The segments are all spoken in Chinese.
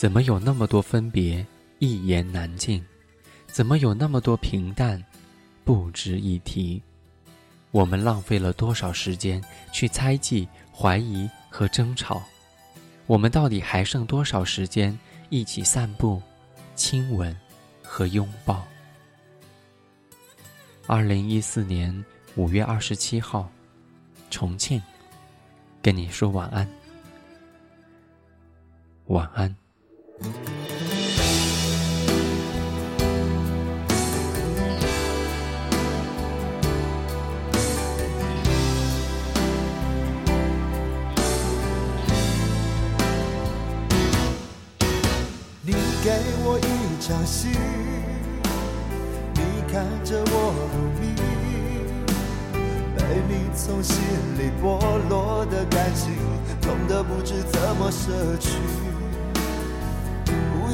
怎么有那么多分别，一言难尽？怎么有那么多平淡，不值一提？我们浪费了多少时间去猜忌、怀疑和争吵？我们到底还剩多少时间一起散步、亲吻和拥抱？二零一四年五月二十七号，重庆，跟你说晚安，晚安。你给我一场戏，你看着我入迷，被你从心里剥落的感情，痛得不知怎么舍去。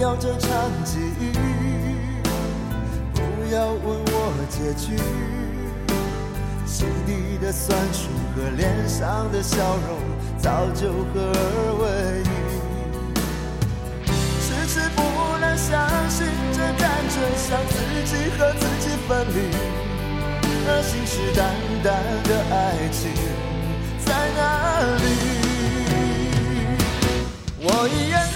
要这场记忆，不要问我结局，心底的酸楚和脸上的笑容，早就合二为一。迟迟不能相信，这感觉像自己和自己分离，而信誓旦旦的爱情在哪里？我一言难，